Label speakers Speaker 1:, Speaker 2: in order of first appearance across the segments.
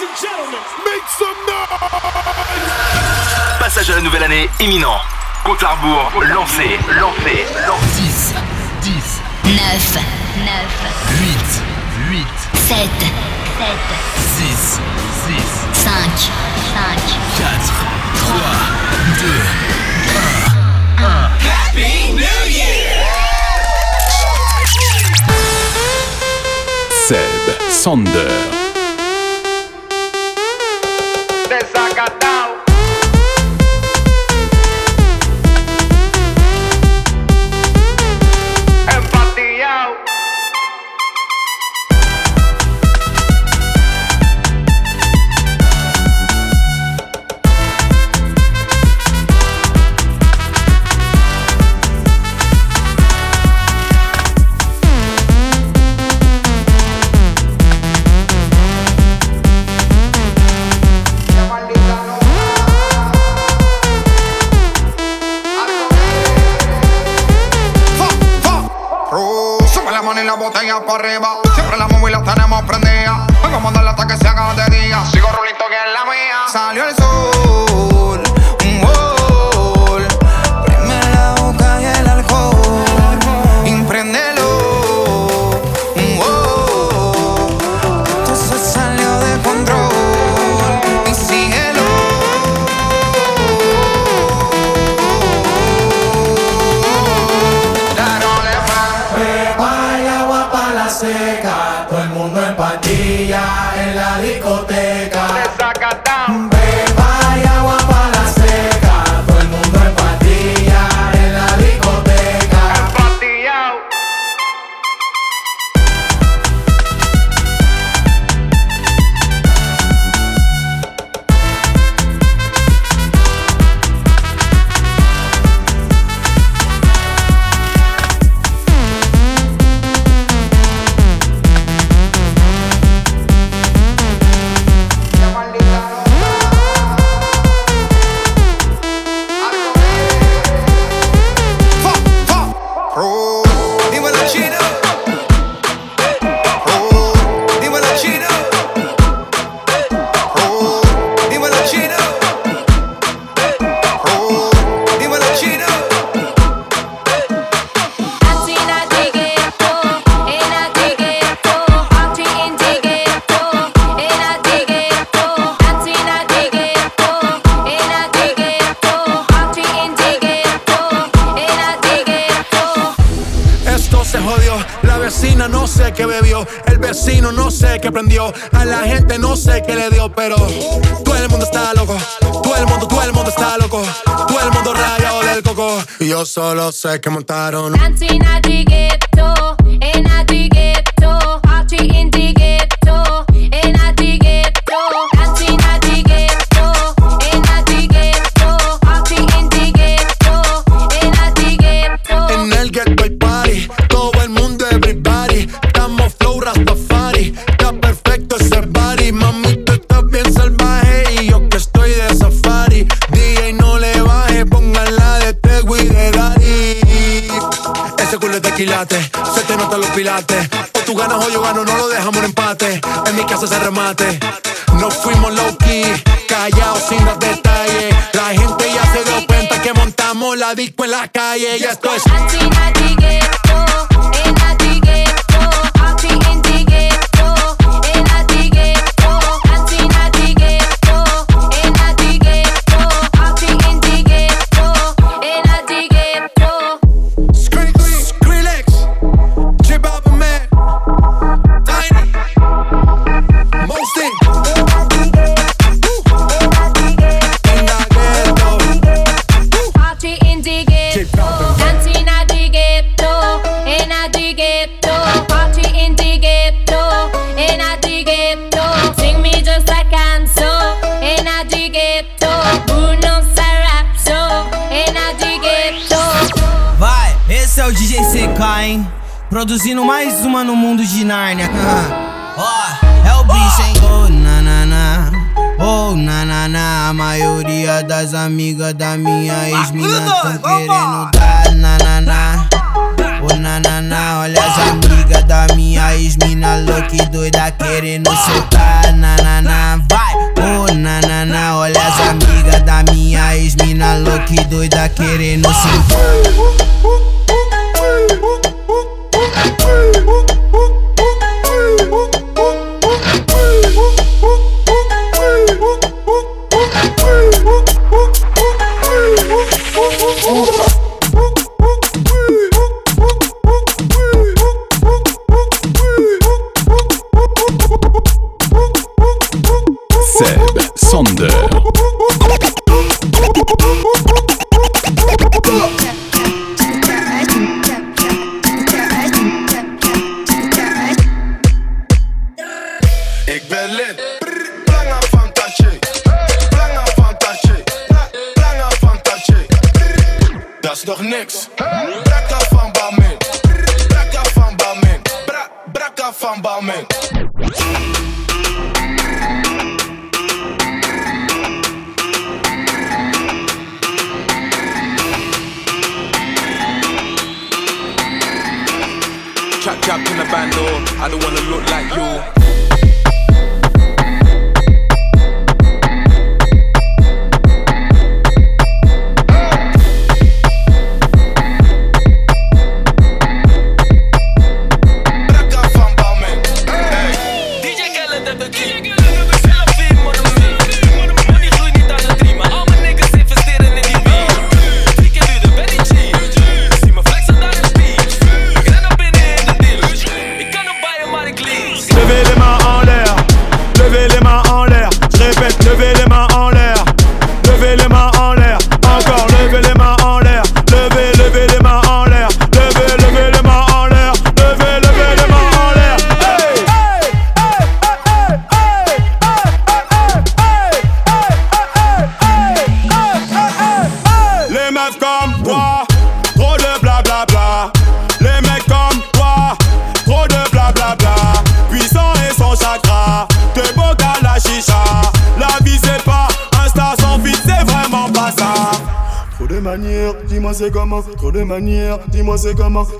Speaker 1: Make some noise! Passage à la nouvelle année imminent. Compte à rebours, lancé, lancé, lancé.
Speaker 2: 10, 10, 9, 9, 8, 8, 7, 7, 6, 6, 5, 5, 4, 3, 2, 1, 1. Happy New Year!
Speaker 3: Seb, Sander.
Speaker 4: solo sé que montaron. Dancing at the gate. ella quiere no se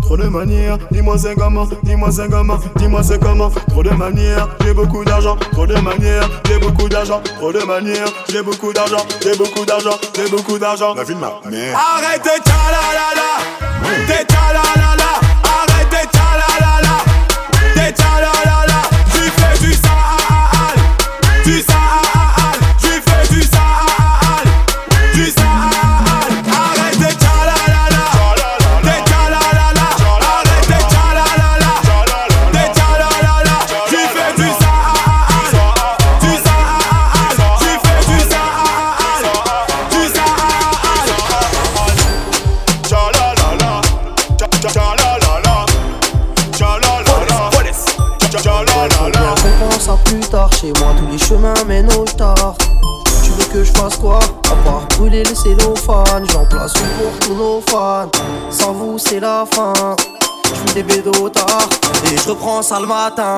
Speaker 5: trop de manières. Dis-moi c'est comment, dis-moi c'est comment, dis-moi c'est comment. Trop de manières, j'ai beaucoup d'argent, trop de manières, j'ai beaucoup d'argent, trop de manières, j'ai beaucoup d'argent, j'ai beaucoup d'argent, j'ai beaucoup d'argent. La vie de ma mère. Arrête de t'es.
Speaker 6: prends ça le matin.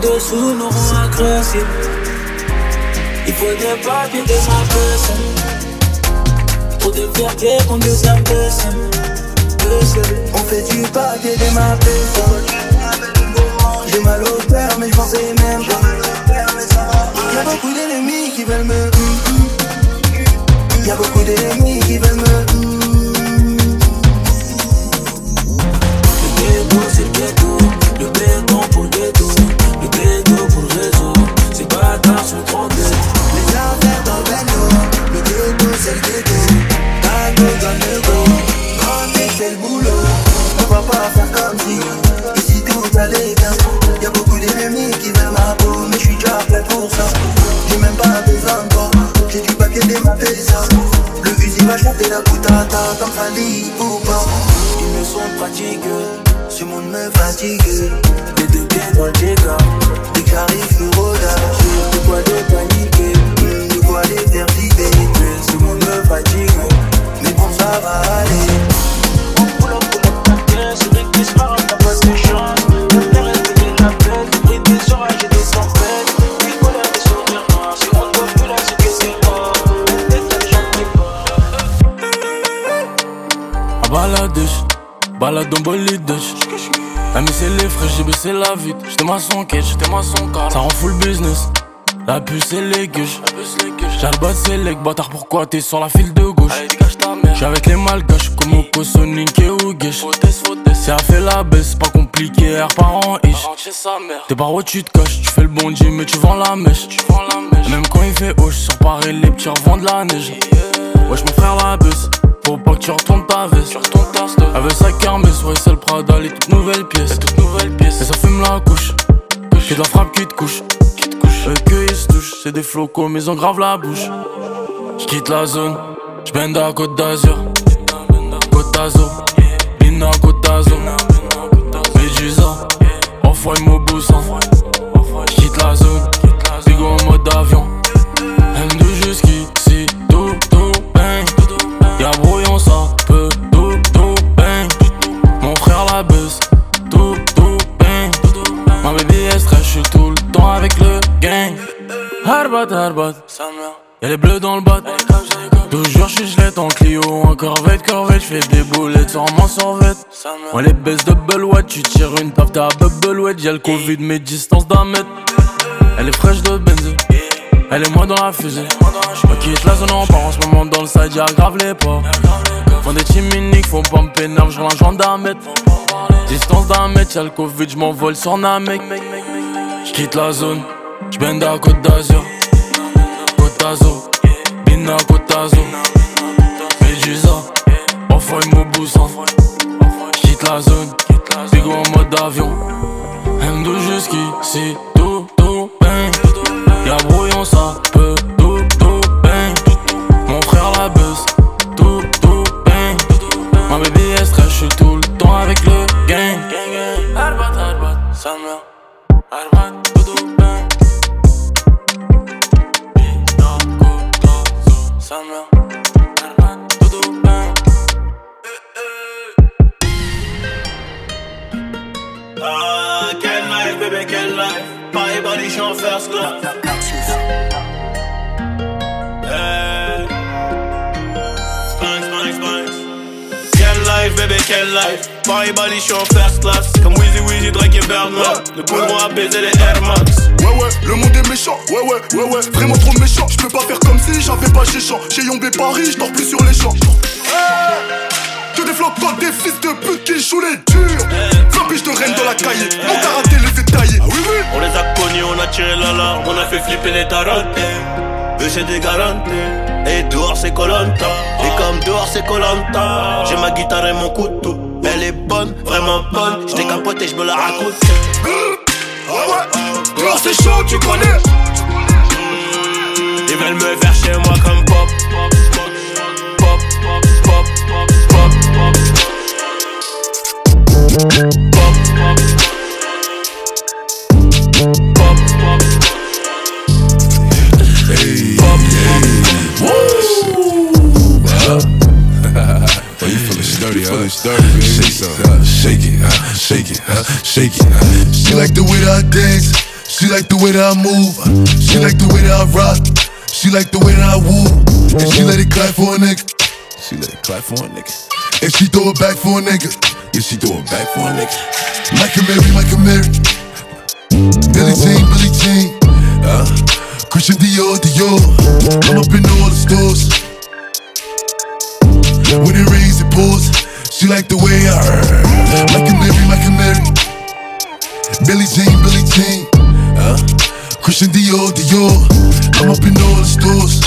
Speaker 7: Dessous, nous rend agressifs. Il faut des papiers de ma personne. Pour de fierté qu'on nous impressionne. On fait du papier de ma personne. J'ai mal au père, mais je pensais même pas. Y'a beaucoup d'ennemis qui veulent me.
Speaker 8: Bâtard, pourquoi t'es sur la file de gauche? J'suis avec les malgaches, comme au Sonic et Ougesh. Si elle fait la baisse, pas compliqué, R par an ish. T'es par où tu te caches, tu fais le bon Dieu, mais tu vends la mèche. Et Même quand il fait hoche, sur Paris, les petits revendent la neige. Wesh, mon frère la baisse, faut pas que tu retournes ta veste. Elle veut sa kermesse, ouais, c'est le Prada, les toutes nouvelles pièces. Et ça fume la couche, que de la frappe qui te couche. Eux que ils se touchent, c'est des flocos, mais ils ont grave la bouche. J'quitte la zone, j'bende à Côte d'Azur. Côte d'Azur, Bina Côte d'Azur. Médusa, enfoiré Moboussa. J'quitte la zone, bigo en mode avion. M2 jusqu'ici, tout, tout, bang. Y'a brouillon, ça peut, tout, tout, bang. Mon frère la baisse, tout, tout, bang. Ma baby est stress, j'suis tout le temps avec le gang. Harbat, harbat, y'a les bleus dans le bat. Toujours j'suis gelette en Clio, en corvette, corvette, j'fais des boulettes sur mon survette. Ouais, les baisses de Bellouette, tu tires une taf, t'as bubble wet, y'a le Covid, mais distance d'un mètre. Elle est fraîche de benzé, elle est moins dans la fusée. Je quitte la zone en part en ce moment dans le side, grave les pas. Font des teams uniques, faut pas me pénal, j'roule un gendarme mètre. Distance d'un mètre, y'a le Covid, j'm'envole sur Namek. J'quitte la zone, j'bende à Côte d'Azur. Côte d'Azur, Bina Côte d'Azur. Médusa, enfoiré Moboussa. J'quitte la zone, bigo en mode avion. M2 jusqu'ici, tout, tout, bang. Y'a brouillon, ça peut, tout, tout, bang. Mon frère la baisse, tout, tout, bang. Ma baby est stress, j'suis tout le temps avec le gang. Arbat, arbat, sa mère. Arbat,
Speaker 9: Sandra, quelle life, baby? life. First life, quelle life. Paris body, j'suis en first class. Comme Weezy, Weezy, Drake et Birdman. Le boulot à baiser les Air Max.
Speaker 10: Ouais ouais, le monde est méchant, ouais ouais, ouais ouais, vraiment trop méchant. Je peux pas faire comme si j'avais pas chez champ. Chez et Paris, je dors plus sur les champs. Que des flops, pas des fils de pute qui jouent les durs. Flambiche de reine dans la cahier, mon karaté les tailler. Ah oui oui,
Speaker 9: On les a connus, on a tiré l'alarme, on a fait flipper les tarotes. Eux c'est des garanties. Et dehors c'est Colanta. Et comme dehors c'est Colanta, j'ai ma guitare et mon couteau. Elle est bonne, vraiment bonne. J't'ai capoté, j'me la raconte.
Speaker 10: ouais c'est chaud, tu connais.
Speaker 9: Ils veulent me faire chez moi comme pop. Pop, pop, pop, pop, pop. Pop, pop.
Speaker 3: 30, huh? Shake it, shake it, shake it, shake it.
Speaker 11: She like the way that I dance. She like the way that I move. She like the way that I rock. She like the way that I woo. And she let it clap for a nigga.
Speaker 3: She let it clap for a nigga.
Speaker 11: And she throw it back for a nigga.
Speaker 3: Yeah, she throw it back for a nigga.
Speaker 11: Mike and Mary, Mike and Mary. Billy Jean, Billy Jean. Uh, Christian Dior, Dior. I'm up in all the stores. When it rains, it pours. She like the way I heard. Like a Mary, like a Mary. Billy Jean, Billy Jean. Uh, Christian Dior, Dior. I'm up in all the stores.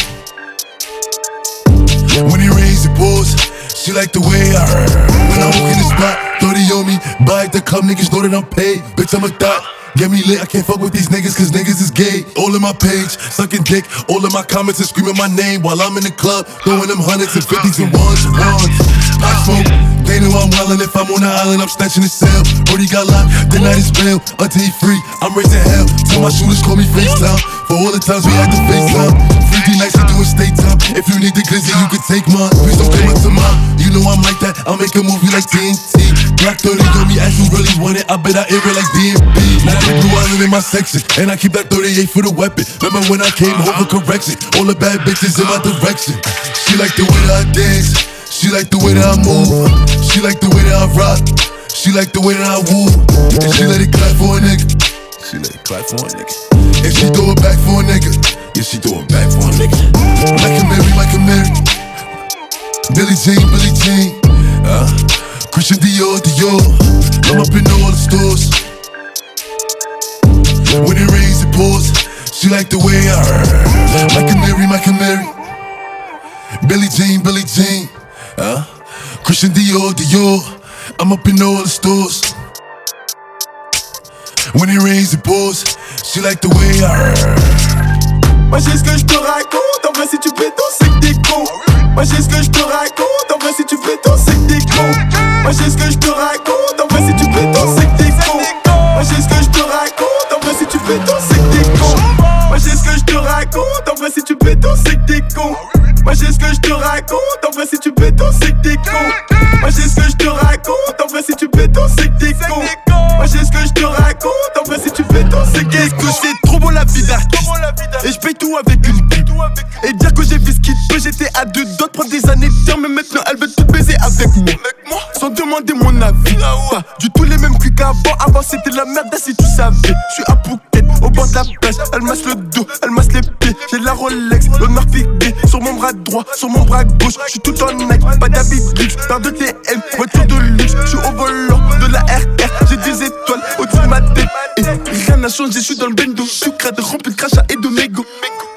Speaker 11: When it rains, it pours. She like the way I heard. When I walk in the spot, 30 on me. Buy the club, niggas know that I'm paid. Bitch, I'm a thot. Get me lit, I can't fuck with these niggas cause niggas is gay. All in my page, sucking dick. All in my comments and screaming my name while I'm in the club. Throwing them hundreds and fifties and ones and ones. I smoke, they know I'm wildin'. If I'm on the island, I'm snatching the cell. Brody got locked, the night is bail. Until he free, I'm raising hell. Tell my shooters call me FaceTime. For all the times we had to FaceTime. To do state time. If you need the glizzy, you can take mine. Please don't come up to mine. You know I'm like that. I'll make a movie like TNT. Black 30 on me, ask who really want it. I bet I air it like DMB. Now the blue island in my section. And I keep that 38 for the weapon. Remember when I came home for correction? All the bad bitches in my direction. She like the way that I dance. She like the way that I move. She like the way that I rock. She like the way that I woo. And she let it clap for a nigga. She let it clap for a nigga. And she throw it back for a nigga. Yeah, she throw it back for a nigga. Like a Mary, like a Mary. Billy Jean, Billy Jean. Uh, Christian Dior, Dior. I'm up in all the stores. When it rains, it pours. She like the way I heard. Like a Mary, like a Mary. Billy Jean, Billy Jean. Uh, Christian Dior, Dior. I'm up in all the stores. When it rains, it pours. She like the way I.
Speaker 12: Moi j'ai ce que je te raconte, en vrai si tu pétos c'est que t'es con. Moi j'ai ce que je te raconte, en vrai si tu pétos c'est que t'es con. Moi j'ai ce que je te raconte, en vrai si tu pétos c'est que t'es con. Moi j'ai ce que je te raconte, en vrai si tu pétos c'est que t'es con. Moi j'ai ce que je te raconte, en vrai si tu pétos c'est que t'es con. Moi j'ai ce que je te raconte, en vrai si tu pétos c'est que t'es con. Moi j'ai ce que je te raconte, en vrai si tu pétos c'est que t'es con Moi j'ai ce que je te raconte, en vrai si tu pétos c'est que t'es con
Speaker 13: que c'est trop bon la vie d'artiste. Et je paye tout avec une Et dire que j'ai fait ce qu'il peut J'étais à deux doigts de prendre des années de Mais maintenant elle veut tout baiser avec moi. Sans demander mon avis. Pas du tout les mêmes cuits qu'avant. Avant c'était la merde si tu savais. Je suis à au bord de la plage Elle masse le dos, elle masse les pieds. J'ai la Rolex, l'honneur figué Sur mon bras droit, sur mon bras gauche. Je suis tout en Nike, pas d'habit luxe. Paire de TM, voiture de luxe. Je suis au volant de la RR J'ai des étoiles au-dessus de ma tête. Rien n'a changé, je suis dans le bendo. Je suis crade rempli de crachats et de mégots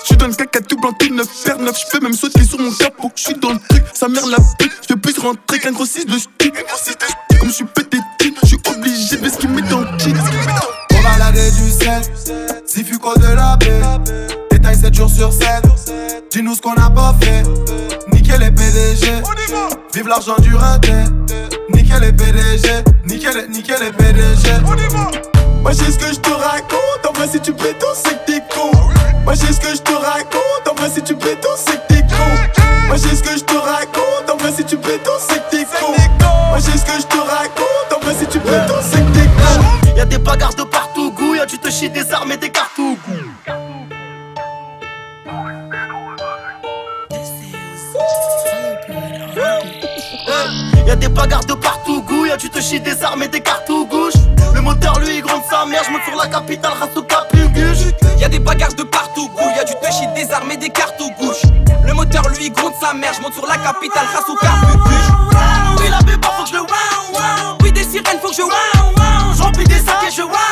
Speaker 13: je suis dans le caca tout blanc, tout neuf, faire neuf, je peux même sauter sur mon capot. Je suis dans le truc, sa mère la pute, je plus rentrer qu'un gros 6 de stick. Comme je suis pété, je suis obligé de ce qu'il met dans le
Speaker 12: sel, si fuco de la baie. Détail 7 jours sur 7. Dis-nous ce qu'on a pas fait. Nickel les PDG. Vive l'argent du raté. Nickel les PDG. Nickel, nickel les PDG. Moi j'ai ce que je te raconte. En vrai, si tu pétos, c'est que t'es con. Moi j'ai ce que je te raconte. En vrai, si tu pétos, c'est que t'es con. Moi j'ai ce que je te raconte. En vrai, si tu pétos, c'est que t'es con.
Speaker 14: Des armes et des cartouches. Y'a des bagarres de partout, goût. Y'a tu te chies des armes et des cartouches. Le moteur lui gronde sa mère, je monte sur la capitale, race au.
Speaker 15: Y'a des bagarres de partout, goût. Y'a du touchy, des armes et des cartes gauche. Le moteur lui gronde sa mère, je monte sur la capitale, race au. Oui, la béba, faut que je le wow wow. Oui, des sirènes, faut que je wow wow. J'remplis des sacs et je wow.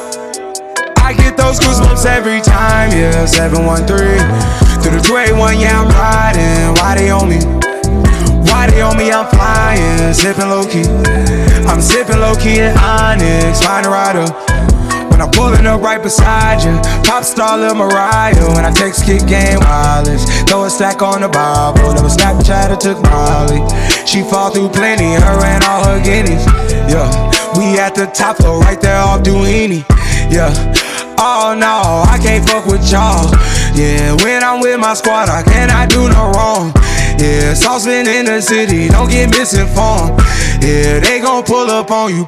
Speaker 16: I get those goosebumps every time, yeah. 713 through the 281, yeah, I'm riding. Why they on me? Why Body on me, I'm flying, sipping low key. I'm sipping low key in Onyx, find a rider. When I'm pulling up right beside you, pop star Lil Mariah. When I text kick game wireless, throw a stack on the Bible. Never Snapchat or took Molly. She fall through plenty, her and all her guineas. Yeah, we at the top floor, right there off Duini. Yeah. Oh no, I can't fuck with y'all. Yeah, when I'm with my squad, I cannot do no wrong. Yeah, saucepan in the city, don't get misinformed. Yeah, they gon' pull up on you.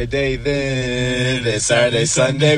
Speaker 17: Friday then. It's Saturday, Sunday.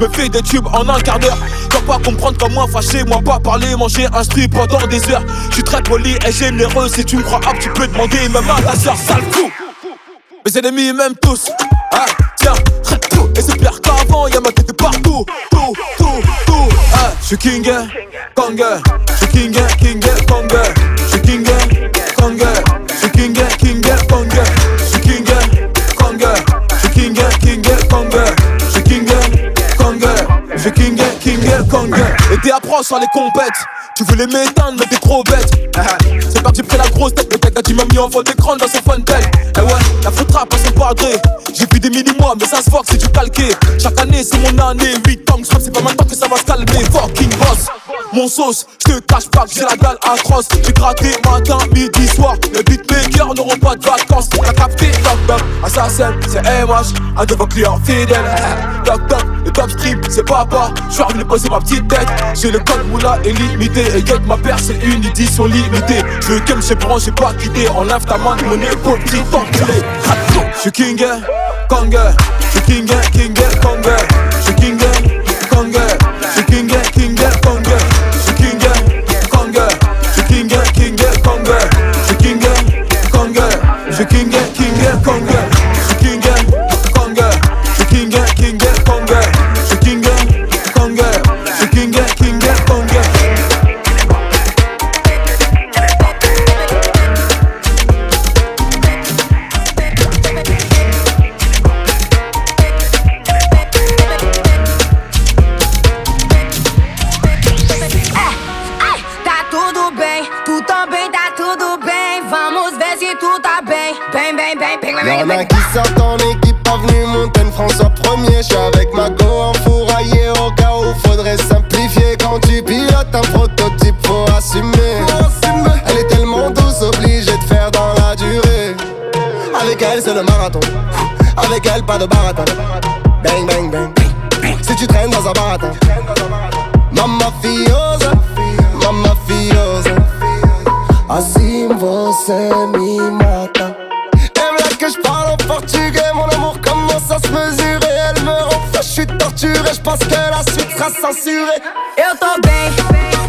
Speaker 18: Me
Speaker 5: fais des tubes en un quart d'heure. Dois pas comprendre comme moi, fâché, moi pas parler, manger un strip pendant des heures. Je suis très poli et généreux. Si tu me crois apte, tu peux demander même à ta soeur, sale fou. Mes ennemis m'aiment tous. Ah, tiens, tout. Et c'est pire qu'avant, y'a ma tête partout. Tout, tout, tout. Ah, je suis king, kong. Je suis king, king, kong. Fique em t'es approche sur les compètes. Tu voulais m'éteindre, mais t'es trop bête. Ah, ah. C'est pas que j'ai pris la grosse tête, le tech a dit m'a mis en fond d'écran dans son fun. Eh ouais, la faute rap à son padré. J'ai vu des mini-mois, mais ça se voit que c'est du calqué. Chaque année, c'est mon année. 8 ans que c'est pas maintenant que ça va se calmer. Fucking boss. Mon sauce, je te cache pas que j'ai la dalle atroce. J'ai gratté matin, midi, soir. Les beatmakers n'auront pas de vacances. T'as capté, toc toc, assassin, c'est MH, un de vos clients fidèles. Toc toc, le top stream, c'est papa. Je suis revenu poser ma petite tête. J'ai le code moula illimité. Et y'a ma père, c'est une édition limitée. Je veux qu'elle chez bran, j'ai pas quitté. Enlève ta main mon épaule, petit enculé. Je suis king, kong. Je suis king, king, kong.
Speaker 19: Y'en a qui sortent en équipe, pas venu Montaigne, François premier. J'suis avec ma go enfouraillé au cas où faudrait simplifier. Quand tu pilotes un prototype, faut assumer. Elle est tellement douce, obligée de faire dans la durée. Avec elle, c'est le marathon. Avec elle, pas de baratin. Bang, bang, bang. Si tu traînes dans un baratin. Mamma fiosa, mamma fiosa. Assim você me mata. Je parle en portugais, mon amour commence à se mesurer. Elle me rend je suis torturé, je pense que la suite sera censurée.
Speaker 4: Eu tô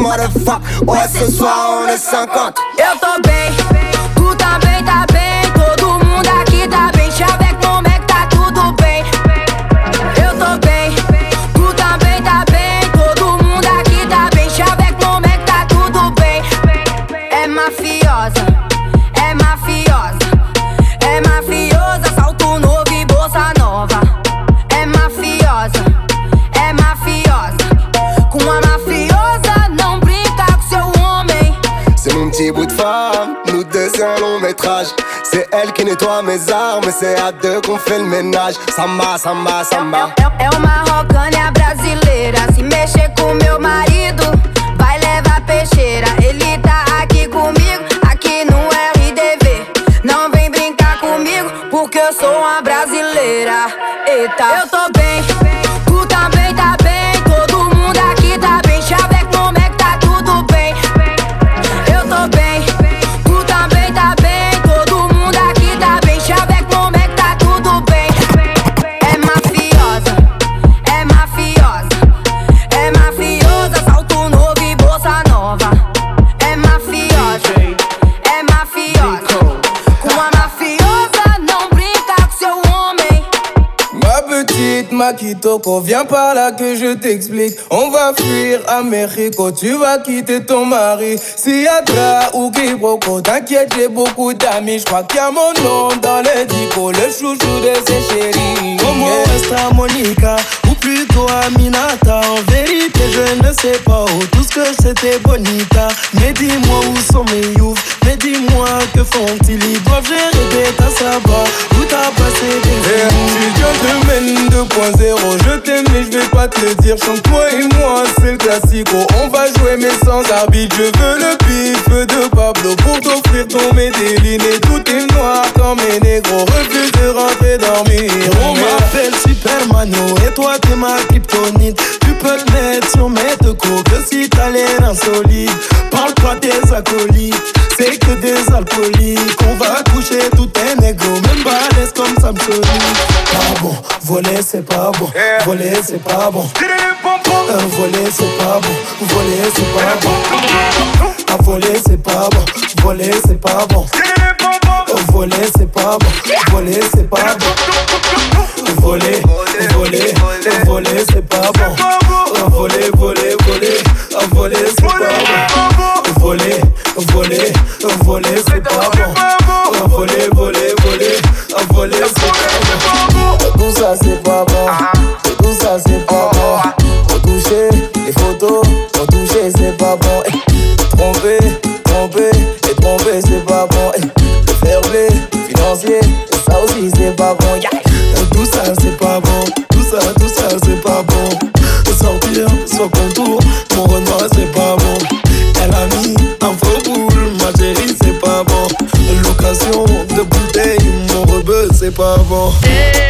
Speaker 19: motherfuck. Ouais, ce soir on est 50. Nettoie mes armes, c'est à deux qu'on fait le ménage. Samba, samba, samba.
Speaker 4: É uma rocânia brasileira. Se mexer com meu marido, vai levar peixeira. Ele tá aqui comigo, aqui no RDV. Não vem brincar comigo, porque eu sou uma brasileira. Eita, eu tô bem, tu também
Speaker 20: Viens par là que je t'explique. On va fuir à Mexico, tu vas quitter ton mari. Si Adra ou Quiproquo, t'inquiète, j'ai beaucoup d'amis. Je crois qu'il y a mon nom dans le dico, le chouchou de ses chéris.
Speaker 13: Comment reste Monica ou plutôt Aminata En vérité je ne sais pas où tout ce que c'était bonita Mais dis-moi où sont mes youths Mais dis-moi que font-ils? Ils doivent gérer des tasses là-bas. Où t'as passé des
Speaker 20: Eh,
Speaker 13: années
Speaker 20: Je te mène 2.0, je t'aime mais je vais pas te le dire. Chante toi et moi, c'est le classico. On va jouer mais sans arbitre. Je veux le pif de Pablo Pour t'offrir ton Medellin. Et tout est noir comme mes négros. Refuse de rentrer dormir.
Speaker 13: On m'appelle Supermano. Et toi t'es ma kryptonite. Tu peux te mettre sur mes deux coups. Que si t'as l'air insolite Parle pas des acolytes, c'est que des alcooliques On va coucher tout est négro, même balèze comme Samsonite Pas bon, voler c'est pas bon, voler c'est pas bon Euh, Voler c'est pas bon, voler c'est pas bon À voler c'est pas bon, voler c'est pas bon Euh, Voler c'est pas bon, voler c'est pas bon Voler, voler, voler c'est pas bon Euh, Voler, voler, voler, euh, voler c'est pas bon Voler, voler, voler c'est pas bon Euh, Voler, voler, voler, euh, voler c'est pas bon Tout ça c'est pas bon, tout ça c'est pas bon Retoucher les photos, retoucher c'est pas bon Eh, Tromper, tromper et tromper c'est pas bon Eh, Le fair play financier, ça aussi c'est pas bon. Tout ça c'est pas bon, tout ça, tout ça c'est pas bon Sortir sans contour,
Speaker 21: papo. Hey.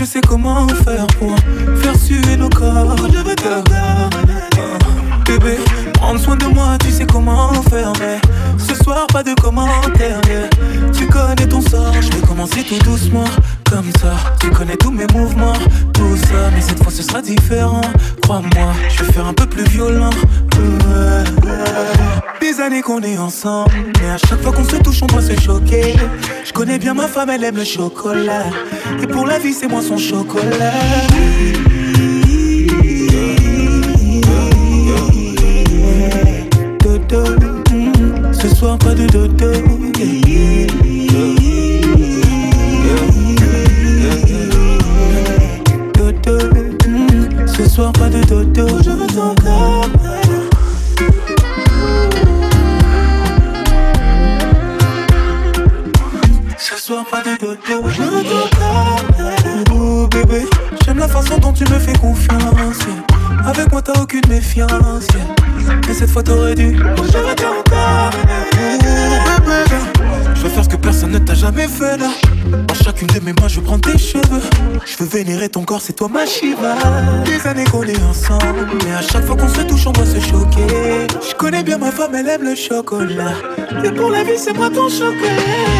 Speaker 22: je sais comment faire pour faire suer nos corps. Je veux ton corps. Bébé, prends soin de moi, tu sais comment faire. Mais ce soir, pas de commentaires. Tu connais ton sort, je vais commencer tout doucement. Comme ça, tu connais tous mes mouvements, tout ça. Mais cette fois, ce sera différent. Crois-moi, je vais faire un peu plus violent. Des années qu'on est ensemble, mais à chaque fois qu'on se touche, on doit se choquer. Connais bien ma femme, elle aime le chocolat. Et pour la vie, c'est moi son chocolat. Dodo, mm, ce soir pas de. Dodo, toi ma Shiva. Des années qu'on est ensemble, mais à chaque fois qu'on se touche, on doit se choquer. Je connais bien ma femme, elle aime le chocolat. Et pour la vie, c'est moi ton chocolat.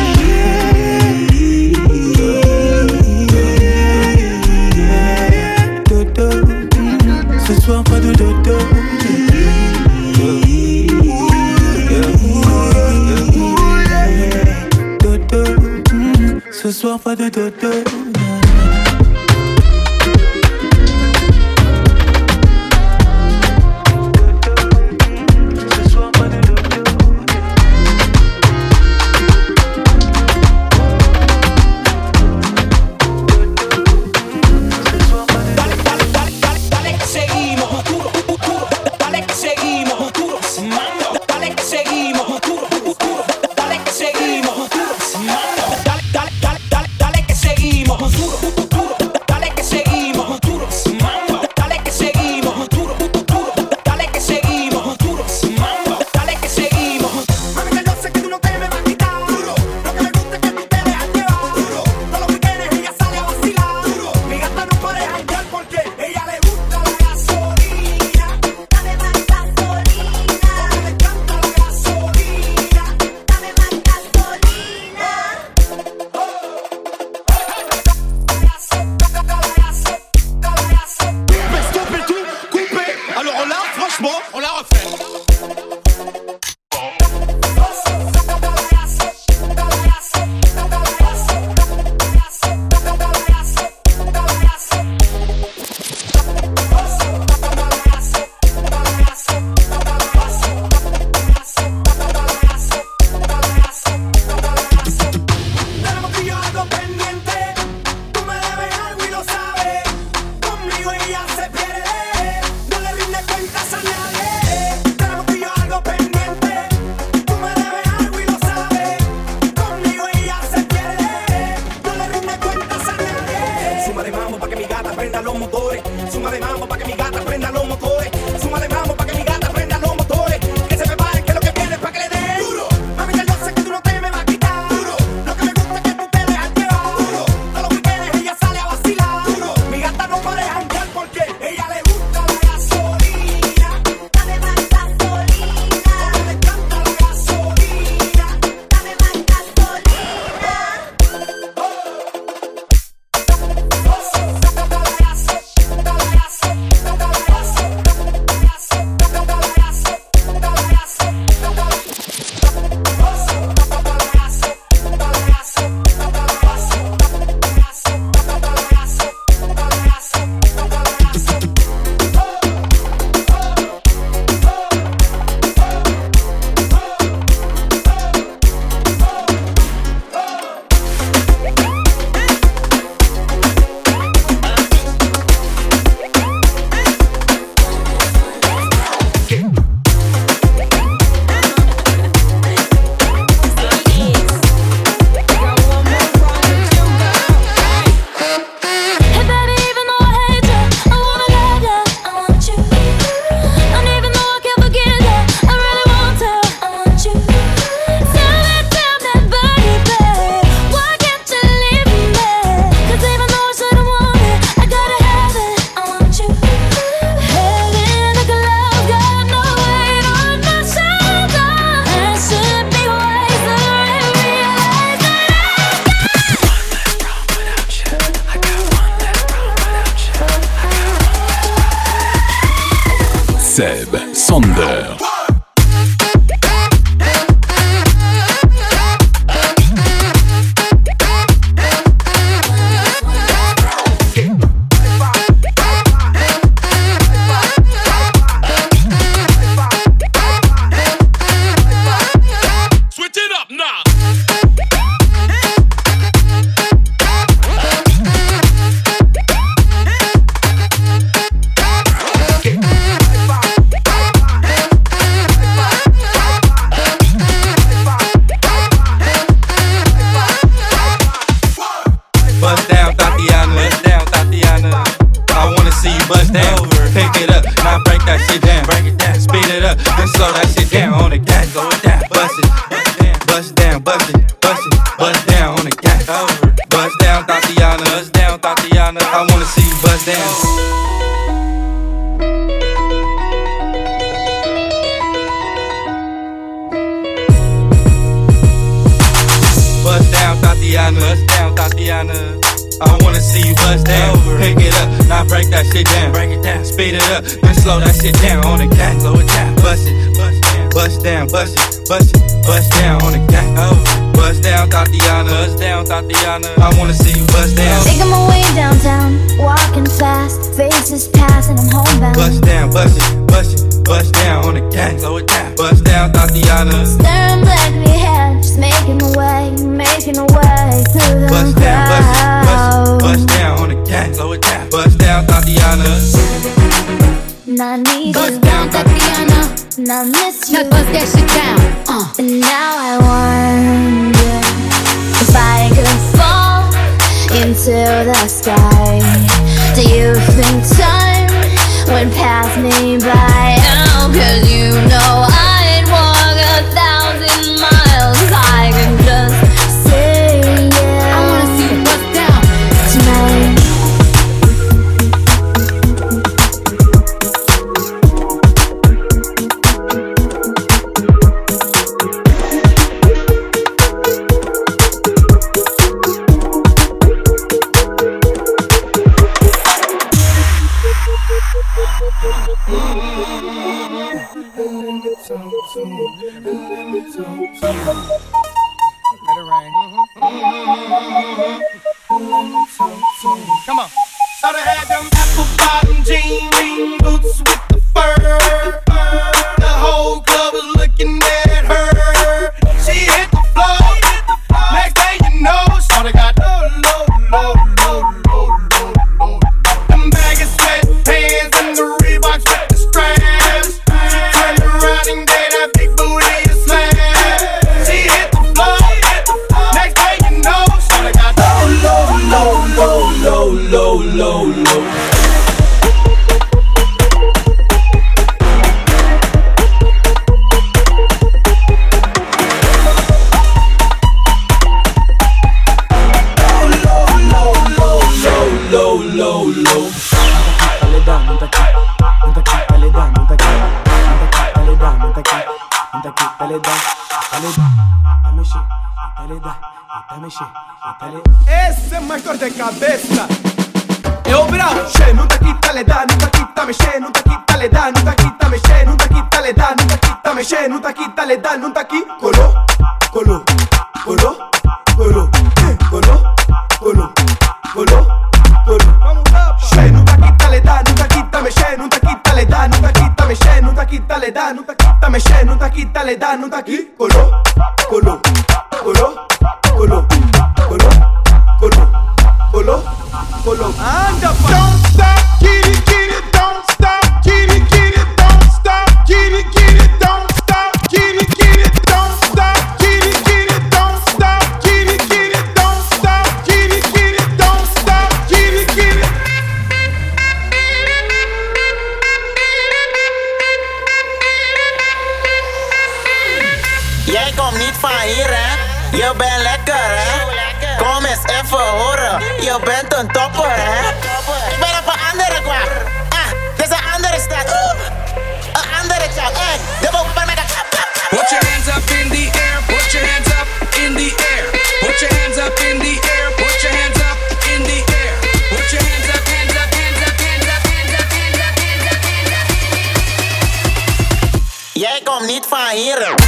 Speaker 23: ir.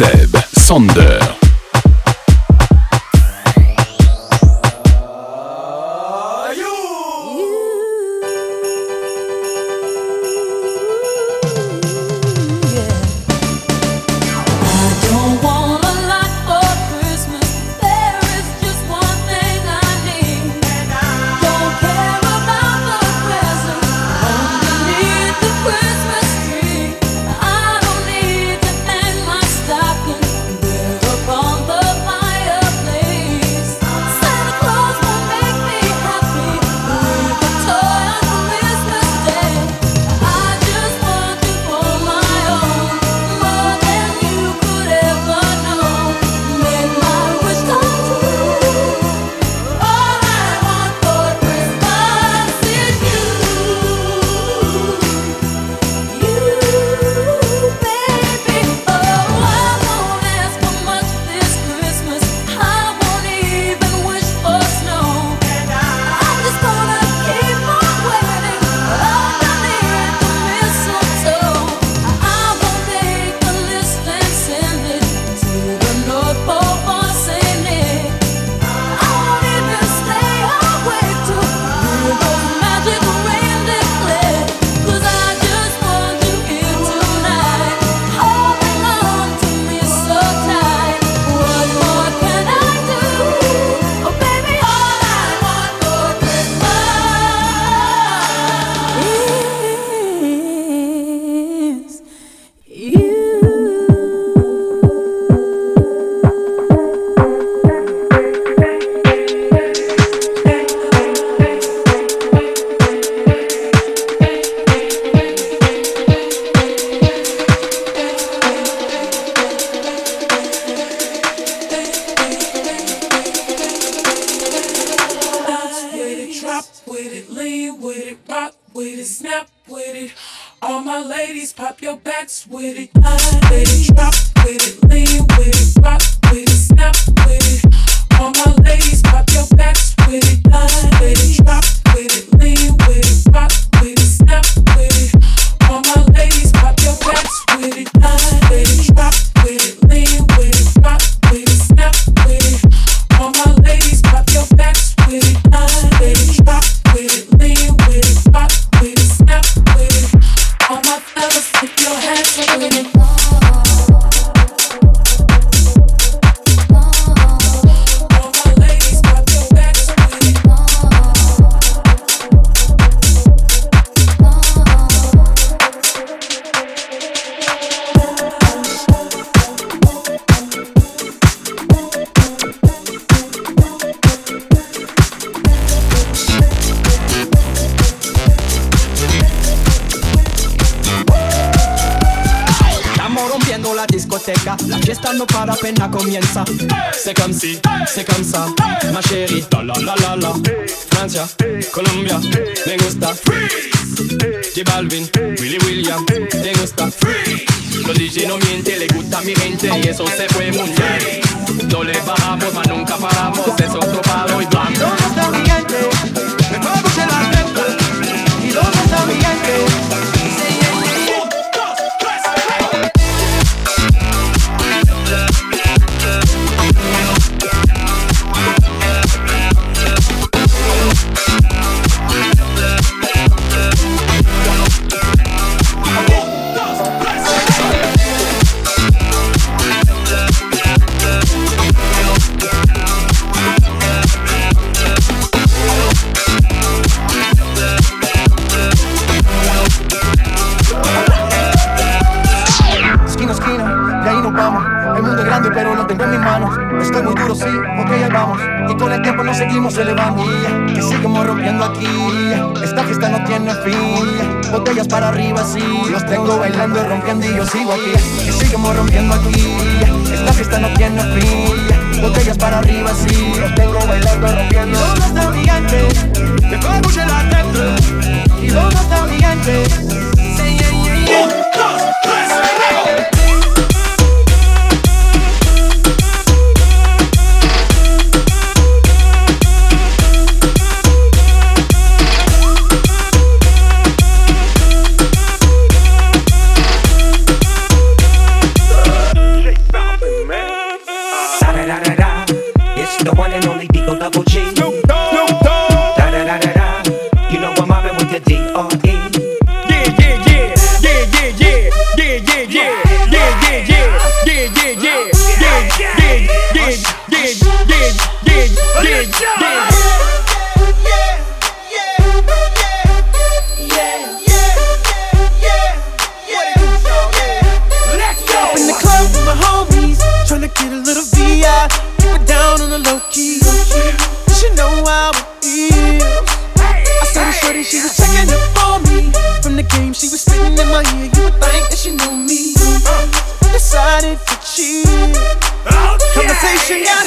Speaker 23: Seb Sander. Yeah.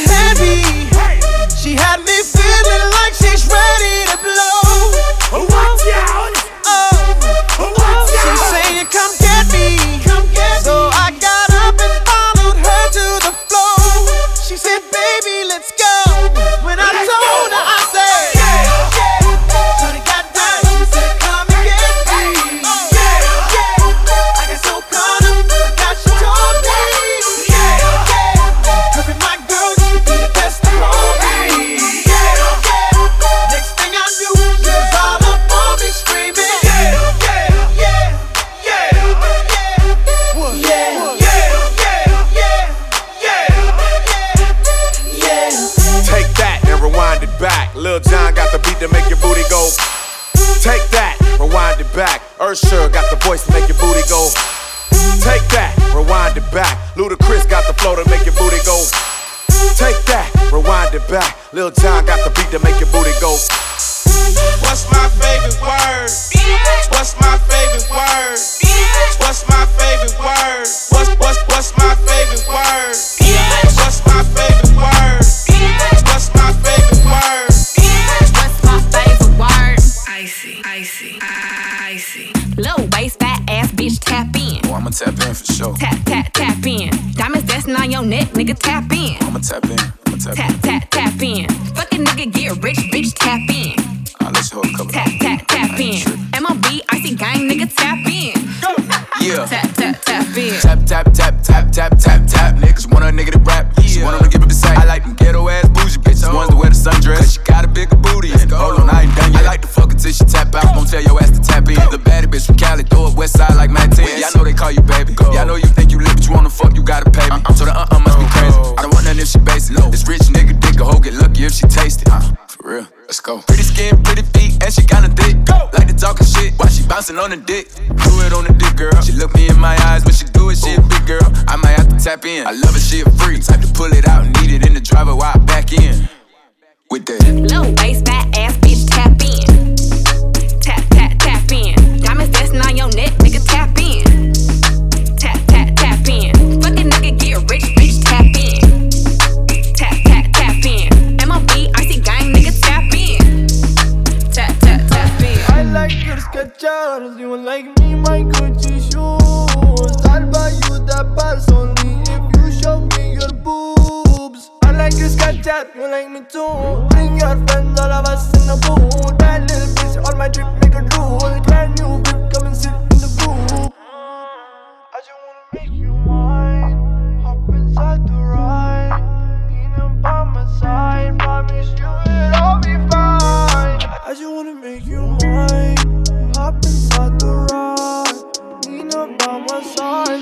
Speaker 18: tell your ass to tap in. The baddie bitch from Cali, throw up
Speaker 23: west
Speaker 15: side like Matt Yeah, I know they call you baby. Go. Yeah, I know you think you lit, but you wanna fuck, you
Speaker 4: gotta pay me. Uh-uh, so the uh-uh must be crazy. I don't want nothing if she basic. No. This rich nigga dick a hoe, get lucky if she taste it. Uh, for real, let's go. Pretty skin, pretty feet, and she got a dick. Go. Like the talking shit, why she bouncing on
Speaker 24: the dick? Do it on the dick, girl. She look me in my eyes when she do it, she a big girl. I might have to tap in. I love it, she a freak. Type to pull it out, need it in the driver while I back in. With that
Speaker 25: low waist, fat ass bitch, tap in. Tap, in. Diamonds dancing on your neck, nigga, tap in. Tap, tap, tap in. Fucking nigga, get rich, bitch, tap in. Tap, tap, tap in. MLB, icy gang, nigga, tap in. Tap, tap, tap in.
Speaker 26: I like your sketchers, you like me. my Gucci shoes. I'll buy you that purse Your Snapchat, you like me too. Bring your friends, all of us in the booth. Bad little bitch, on my trip, make a rule. Brand new whip, come and sit in the booth. I just wanna make you mine. Hop inside the ride. Being by my side, promise you it'll be fine. I just wanna make you mine. Hop inside the ride up by my side,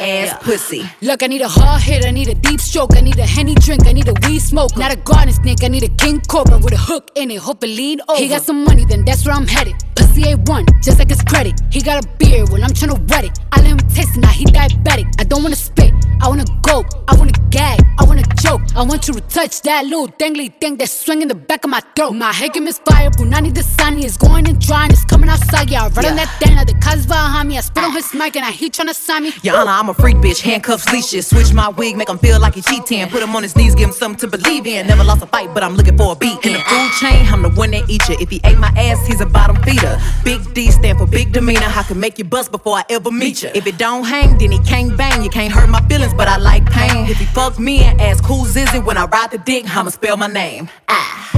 Speaker 27: ass pussy.
Speaker 28: Look, I need a hard hit, I need a deep stroke, I need a henny drink, I need a weed smoke. Not a garden snake, I need a king cobra with a hook in it, hope it lean over. He got some money, then that's where I'm headed. Pussy A1, just like his credit. He got a beard, well, I'm tryna wet it. I let him taste it, now he diabetic. I don't wanna spit, I wanna go, I wanna gag, I wanna joke. I want you to touch that little dangly thing that's swinging the back of my throat. My head game is fire, Punani the sunny is going and drying, it's coming outside. Yeah, I run on that thing, like the cuz behind me. I spit on his mic and I he tryna sign me.
Speaker 27: Your Honor, I'm a freak bitch, handcuffs, leashes. Switch my wig, make him feel like he cheating. Put him on his knees, give him something to believe in. Never lost a fight, but I'm looking for a beat. In the food chain, I'm the one that eat you. If he ate my ass, he's a bottom feeder. Big D stand for big demeanor. I can make you bust before I ever meet you. If it don't hang, then he can't bang. You can't hurt my feelings, but I like pain. If he fuck me and ask who's is it when I ride the dick, I'ma spell my name. Ah.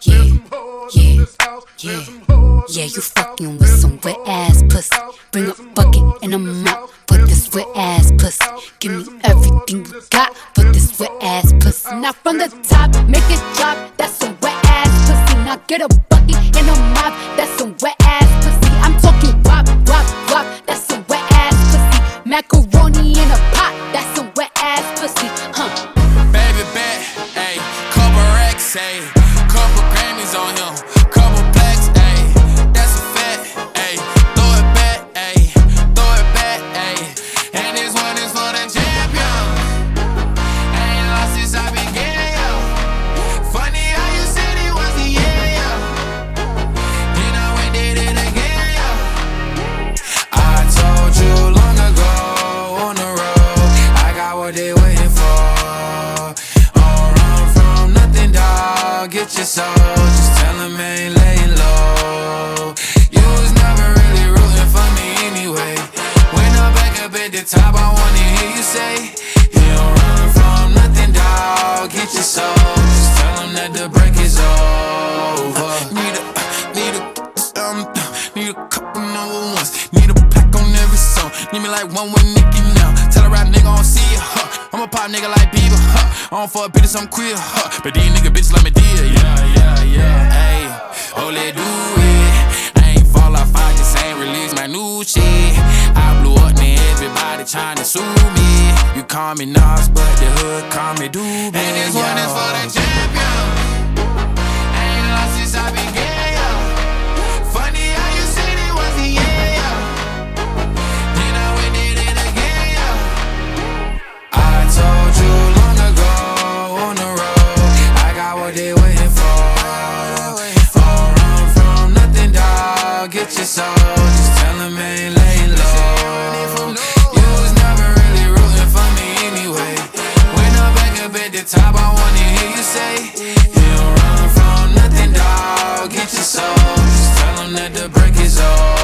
Speaker 28: Yeah, yeah, yeah. Yeah, you fucking with some wet ass pussy. Bring a bucket and a mop for this wet ass pussy. Give me everything you got for this wet ass pussy. Now from the top, make it drop. That's some wet ass pussy. Now get a bucket and a mop. That's some wet ass pussy. I'm talking wop, wop, wop. Macaroni in a pot. That's some wet ass pussy. Huh.
Speaker 29: Baby bet, ayy, couple racks, ayy, your soul. Just tell them ain't laying low. You was never really rooting for me anyway. When I'm back up at the top, I wanna hear you say, You don't run from nothing, dog. Get your soul. Just tell them that the break is over. Need a, need a, um, need a couple number ones. Need a pack on every song. Need me like one with Nicky now. Tell a rap nigga I don't see ya, huh? I'm a pop nigga like Bieber, huh? I don't fuck bitches, I'm queer, huh? But these nigga bitches like me dear, yeah, yeah, yeah. Ayy, oh let do it. I ain't fall off, I just ain't release my new shit. I blew up, now everybody tryna sue me. You call me Nas, but the hood call me Doobie. And this one is for the champion. I ain't lost since I began, you long on the road, I got what they waiting for. Run from nothing, dog. Get your soul. Just tell ain't laying low. You was never really rooting for me anyway. Back up at the top, I wanna hear you say, don't run from nothing, dog. Get your soul. Just tell that the break is over.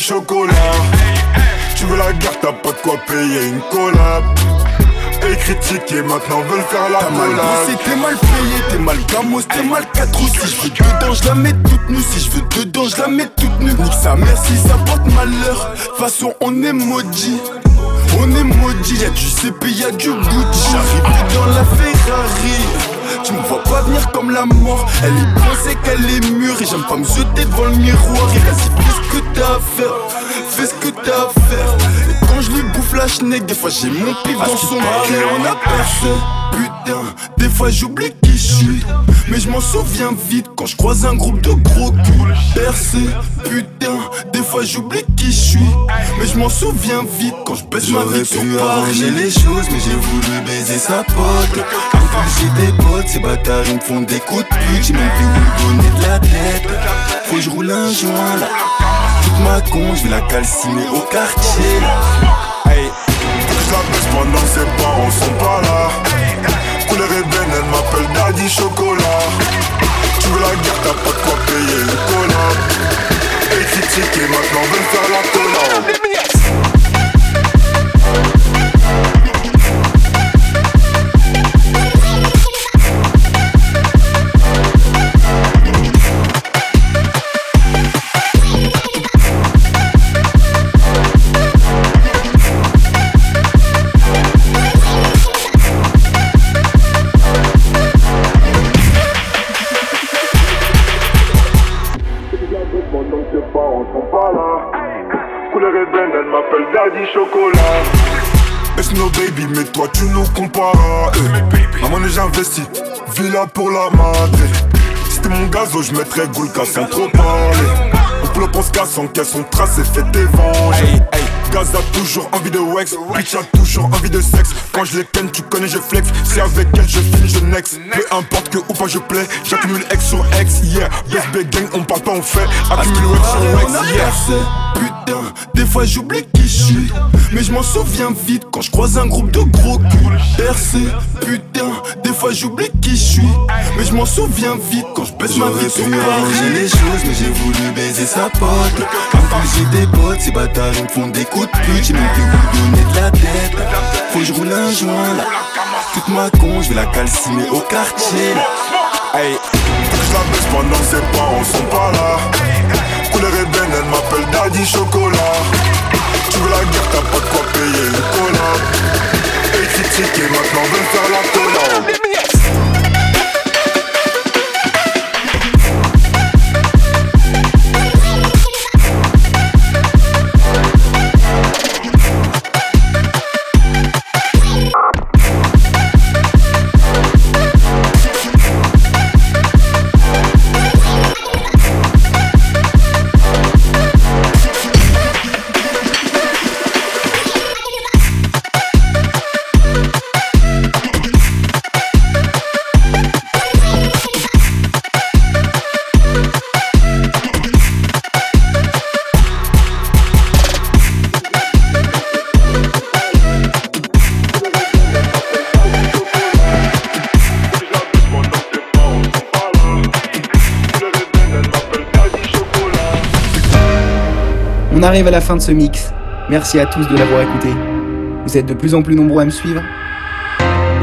Speaker 30: chocolat. Tu veux la guerre, t'as pas de quoi payer une collab. Et critiquer maintenant veulent faire la collab.
Speaker 13: T'es mal payé, t'es mal gamos, t'es mal 4 ou Si je veux dedans, je la mets toute nue. Si je veux dedans, je la mets toute nue. Nique sa mère si ça porte malheur. Façon, on est maudit. On est maudit, y'a du CP, y'a du Gucci. J'arrive dans la Ferrari. Tu me vois pas venir comme la mort. Elle y pensait qu'elle est mûre Et j'aime pas me jeter devant le miroir. Et vas-y fais ce que t'as à faire Fais ce que t'as à faire. Et quand je lui bouffe la schneck Des fois j'ai mon pif dans ah, son cœur. On a personne Putain, des fois j'oublie qui je suis. Mais je m'en souviens vite quand je croise un groupe de gros culs Percé, putain, des fois j'oublie qui je suis. Mais je m'en souviens vite quand je baisse ma vie sur Paris.
Speaker 30: J'ai les choses mais j'ai voulu baiser sa pote
Speaker 13: j'ai des potes, ces bâtards ils me font des coups de pute. J'ai même plus où donner de la tête. Faut que je roule un joint là. Toute ma con, je vais la calciner au quartier.
Speaker 5: Hey, je la baisse pendant ses parents sont pas là. Couleur ébène, elle m'appelle Daddy Chocolat. Tu veux la guerre, t'as pas de quoi payer le collab. Et maintenant veut me faire la collab. Sont pas là. Couleur ébène, elle m'appelle Daddy Chocolat. It's no baby, mais toi tu nous compares. Eh. Maman, j'ai investi, villa pour la madre. C'était mon gazo, je mettrais Goulka sans trop parler. On plop, on se casse, on caisse, on trace et fait des venges. Gaz a toujours envie de wax, bitch a toujours envie de sexe. Quand je les ken, tu connais, je flex. C'est avec elle, je finis, je next. Peu importe que ou pas je plais, j'accumule X sur X, yeah. BSB gang, on parle pas, on fait. Accumule X sur
Speaker 13: on
Speaker 5: X,
Speaker 13: a
Speaker 5: yeah.
Speaker 13: putain. Des fois j'oublie qui je suis, mais je m'en souviens vite quand je croise un groupe de gros culs. Percé, putain. Des fois j'oublie qui je suis, mais je m'en souviens vite quand je baisse ma vie sur
Speaker 31: les choses, mais j'ai voulu baiser sa pote. J'ai des potes, ces ils me font des coups de pute. J'ai même plus où de la tête. Faut que je roule un joint là. Toute ma con, je vais la calciner au quartier.
Speaker 5: Hey, je la baisse pendant ses parents sont pas là. Couleur ébène, elle m'appelle Daddy Chocolat. Tu veux la guerre, t'as pas de quoi payer le collab. Et critique et maintenant me faire la collab.
Speaker 32: Arrive à la fin de ce mix. Merci à tous de l'avoir écouté. Vous êtes de plus en plus nombreux à me suivre.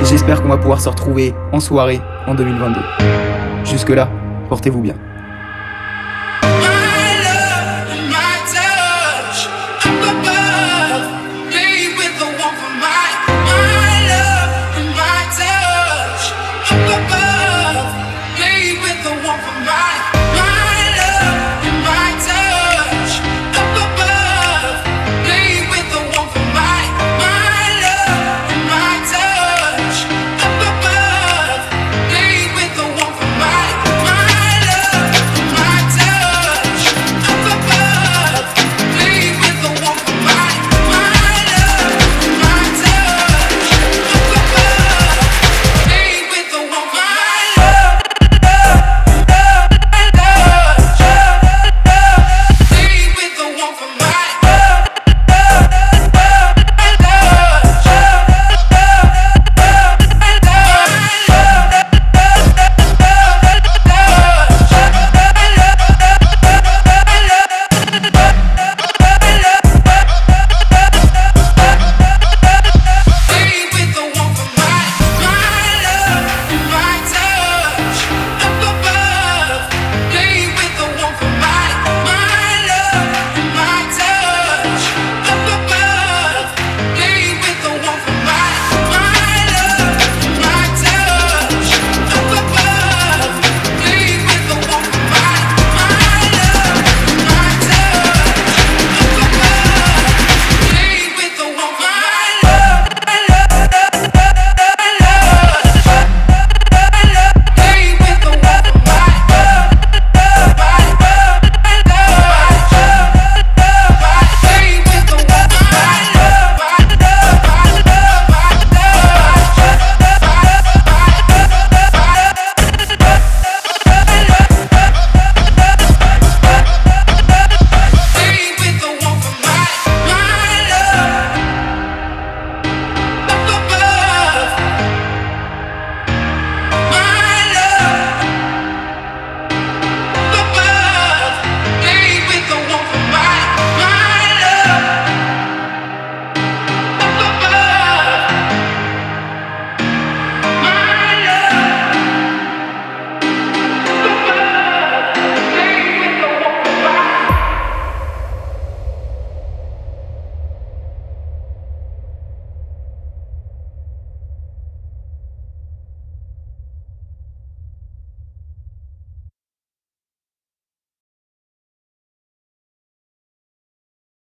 Speaker 32: Et j'espère qu'on va pouvoir se retrouver en soirée en 2022. Jusque-là, portez-vous bien.